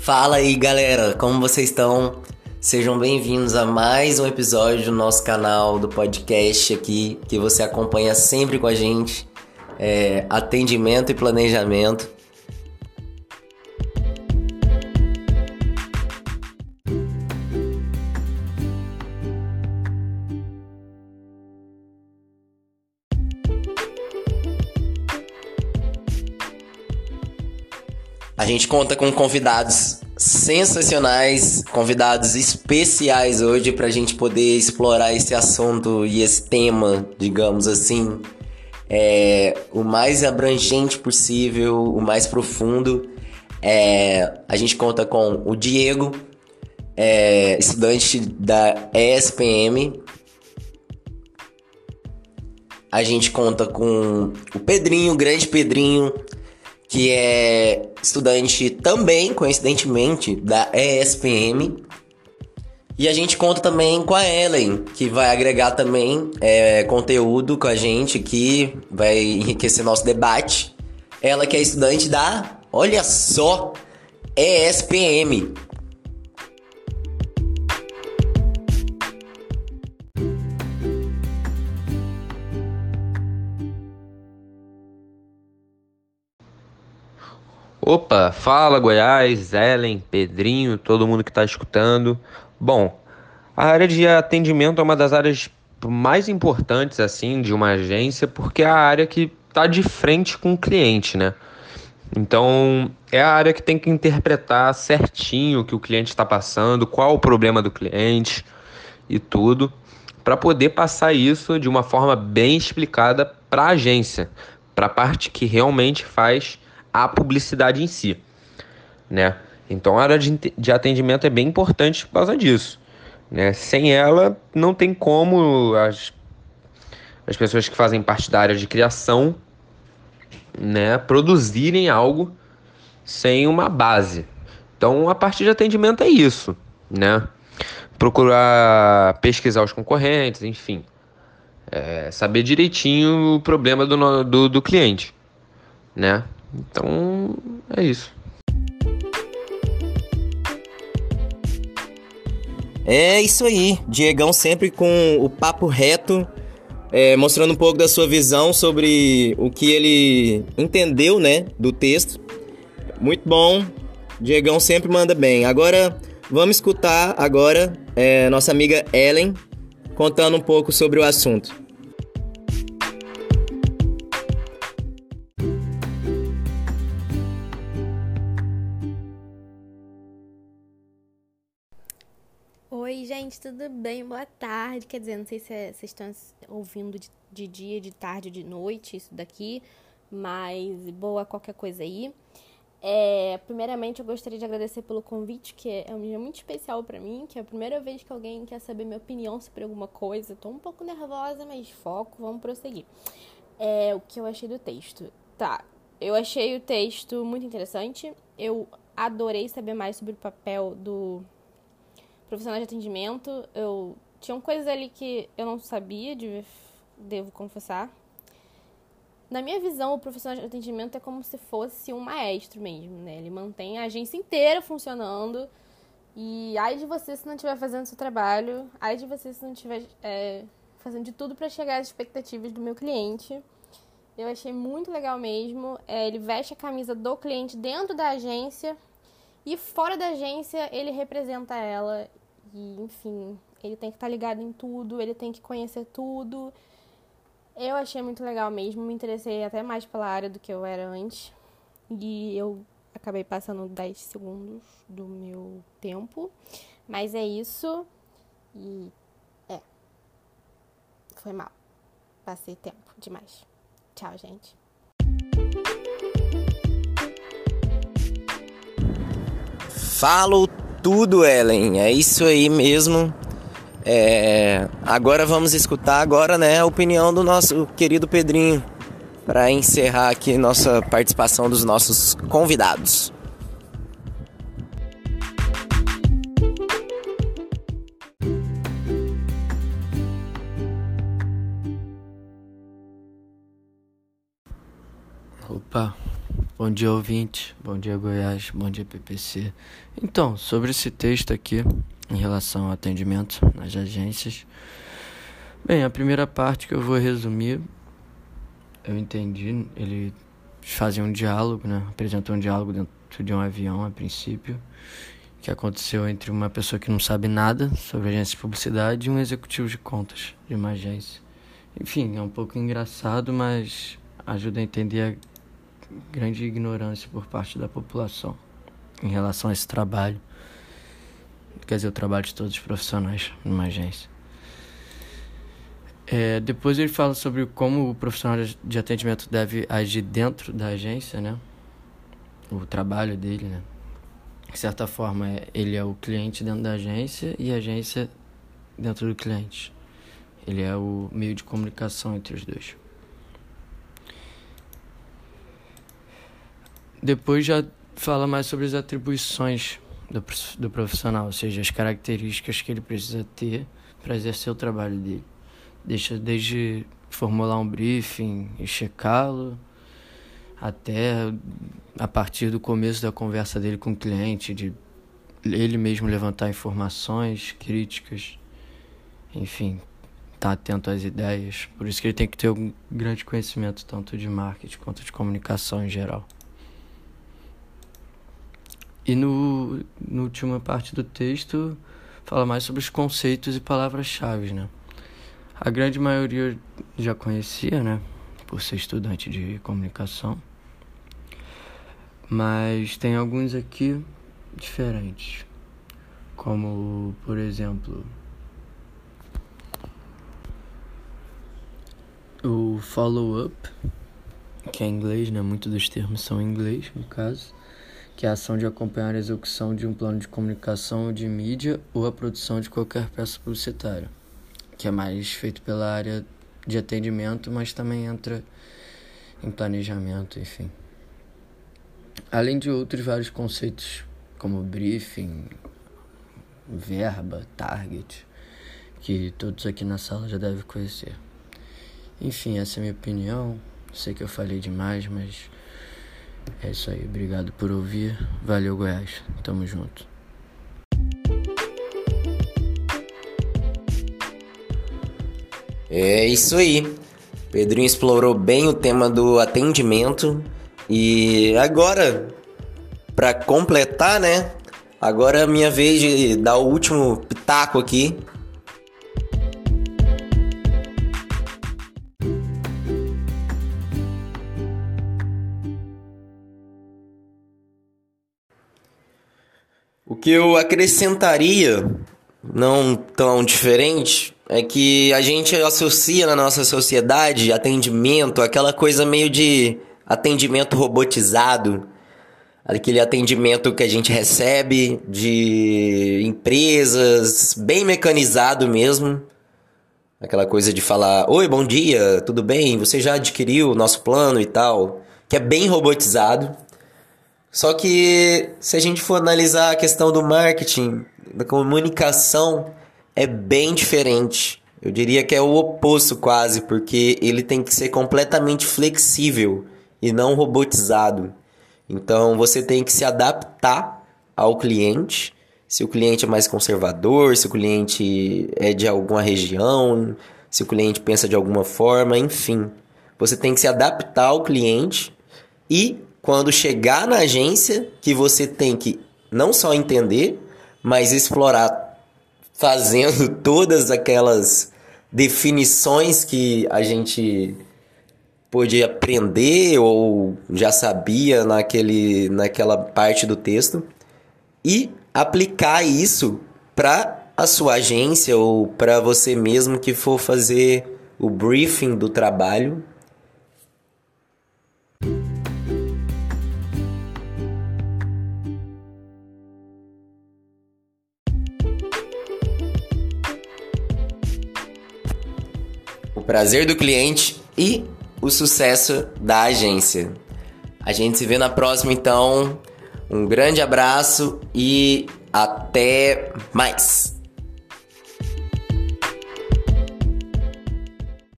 Fala aí galera, como vocês estão? Sejam bem-vindos a mais um episódio do nosso canal do podcast aqui, que você acompanha sempre com a gente, é, atendimento e planejamento. A gente conta com convidados sensacionais, convidados especiais hoje para a gente poder explorar esse assunto e esse tema, digamos assim, é, o mais abrangente possível, o mais profundo. É, a gente conta com o Diego, é, estudante da ESPM. A gente conta com o Pedrinho, o grande Pedrinho, que é estudante também, coincidentemente, da ESPM. E a gente conta também com a Ellen, que vai agregar também é, conteúdo com a gente aqui, vai enriquecer nosso debate. Ela que é estudante da, olha só, ESPM. Opa, fala Goiás, Ellen, Pedrinho, todo mundo que está escutando. Bom, a área de atendimento é uma das áreas mais importantes assim de uma agência porque é a área que está de frente com o cliente, né? Então é a área que tem que interpretar certinho o que o cliente está passando, qual o problema do cliente e tudo, para poder passar isso de uma forma bem explicada para a agência, para a parte que realmente faz a publicidade em si, né? Então a área de, de atendimento é bem importante por causa disso, né? Sem ela não tem como as, as pessoas que fazem parte da área de criação, né, produzirem algo sem uma base. Então a parte de atendimento é isso, né? Procurar pesquisar os concorrentes, enfim. É, saber direitinho o problema do, do, do cliente, né? Então, é isso. É isso aí, Diegão sempre com o papo reto, é, mostrando um pouco da sua visão sobre o que ele entendeu, né, do texto. Muito bom, Diegão sempre manda bem. Agora, vamos escutar agora é, nossa amiga Ellen contando um pouco sobre o assunto. Oi, gente, tudo bem? Boa tarde. Quer dizer, não sei se é, vocês estão ouvindo de, de, dia, de tarde de noite isso daqui, mas boa qualquer coisa aí. É, primeiramente, eu gostaria de agradecer pelo convite, que é um dia muito especial para mim, que é a primeira vez que alguém quer saber minha opinião sobre alguma coisa. Tô um pouco nervosa, mas foco, vamos prosseguir. É, o que eu achei do texto? Tá, eu achei o texto muito interessante. Eu adorei saber mais sobre o papel do profissional de atendimento, eu tinham coisas ali que eu não sabia, de, devo confessar. Na minha visão, o profissional de atendimento é como se fosse um maestro mesmo, né? Ele mantém a agência inteira funcionando. E ai de você se não estiver fazendo seu trabalho, ai de você se não estiver é, fazendo de tudo para chegar às expectativas do meu cliente. Eu achei muito legal mesmo. É, ele veste a camisa do cliente dentro da agência e fora da agência ele representa ela e, enfim, ele tem que estar tá ligado em tudo, ele tem que conhecer tudo. Eu achei muito legal mesmo, me interessei até mais pela área do que eu era antes. E eu acabei passando 10 segundos do meu tempo. Mas é isso. E é. Foi mal. Passei tempo demais. Tchau, gente. Falou tudo, Ellen. É isso aí mesmo. É... Agora vamos escutar agora, né, a opinião do nosso querido Pedrinho para encerrar aqui nossa participação dos nossos convidados. Opa, Bom dia, ouvinte. Bom dia, Goiás. Bom dia, PPC. Então, sobre esse texto aqui, em relação ao atendimento nas agências. Bem, a primeira parte que eu vou resumir, eu entendi, ele fazia um diálogo, né? Apresentou um diálogo dentro de um avião a princípio, que aconteceu entre uma pessoa que não sabe nada sobre agência de publicidade e um executivo de contas de uma agência. Enfim, é um pouco engraçado, mas ajuda a entender a grande ignorância por parte da população em relação a esse trabalho. Quer dizer, o trabalho de todos os profissionais numa agência. É, depois ele fala sobre como o profissional de atendimento deve agir dentro da agência, né? O trabalho dele, né? De certa forma, é, ele é o cliente dentro da agência e a agência dentro do cliente. Ele é o meio de comunicação entre os dois. Depois já fala mais sobre as atribuições do, do profissional, ou seja, as características que ele precisa ter para exercer o trabalho dele. Deixa desde formular um briefing e checá-lo, até a partir do começo da conversa dele com o cliente, de ele mesmo levantar informações, críticas, enfim, estar tá atento às ideias. Por isso que ele tem que ter um grande conhecimento tanto de marketing quanto de comunicação em geral. E no, no última parte do texto fala mais sobre os conceitos e palavras-chave, né? A grande maioria já conhecia, né? Por ser estudante de comunicação. Mas tem alguns aqui diferentes. Como, por exemplo, o follow-up, que é em inglês, né? Muitos dos termos são em inglês, no caso, que é a ação de acompanhar a execução de um plano de comunicação ou de mídia ou a produção de qualquer peça publicitária que é mais feito pela área de atendimento, mas também entra em planejamento, enfim. Além de outros vários conceitos como briefing, verba, target, que todos aqui na sala já devem conhecer. Enfim, essa é a minha opinião. Sei que eu falei demais, mas é isso aí. Obrigado por ouvir. Valeu, Goiás. Tamo junto. É isso aí. Pedrinho explorou bem o tema do atendimento e agora, para completar, né? Agora é minha vez de dar o último pitaco aqui. O que eu acrescentaria, não tão diferente, é que a gente associa na nossa sociedade atendimento, aquela coisa meio de atendimento robotizado, aquele atendimento que a gente recebe de empresas, bem mecanizado mesmo. Aquela coisa de falar: Oi, bom dia, tudo bem? Você já adquiriu o nosso plano e tal? Que é bem robotizado. Só que se a gente for analisar a questão do marketing, da comunicação, é bem diferente. Eu diria que é o oposto quase, porque ele tem que ser completamente flexível e não robotizado. Então você tem que se adaptar ao cliente. Se o cliente é mais conservador, se o cliente é de alguma região, se o cliente pensa de alguma forma, enfim. Você tem que se adaptar ao cliente e quando chegar na agência, que você tem que não só entender, mas explorar fazendo todas aquelas definições que a gente podia aprender ou já sabia naquele, naquela parte do texto e aplicar isso para a sua agência ou para você mesmo que for fazer o briefing do trabalho prazer do cliente e o sucesso da agência. A gente se vê na próxima então. Um grande abraço e até mais!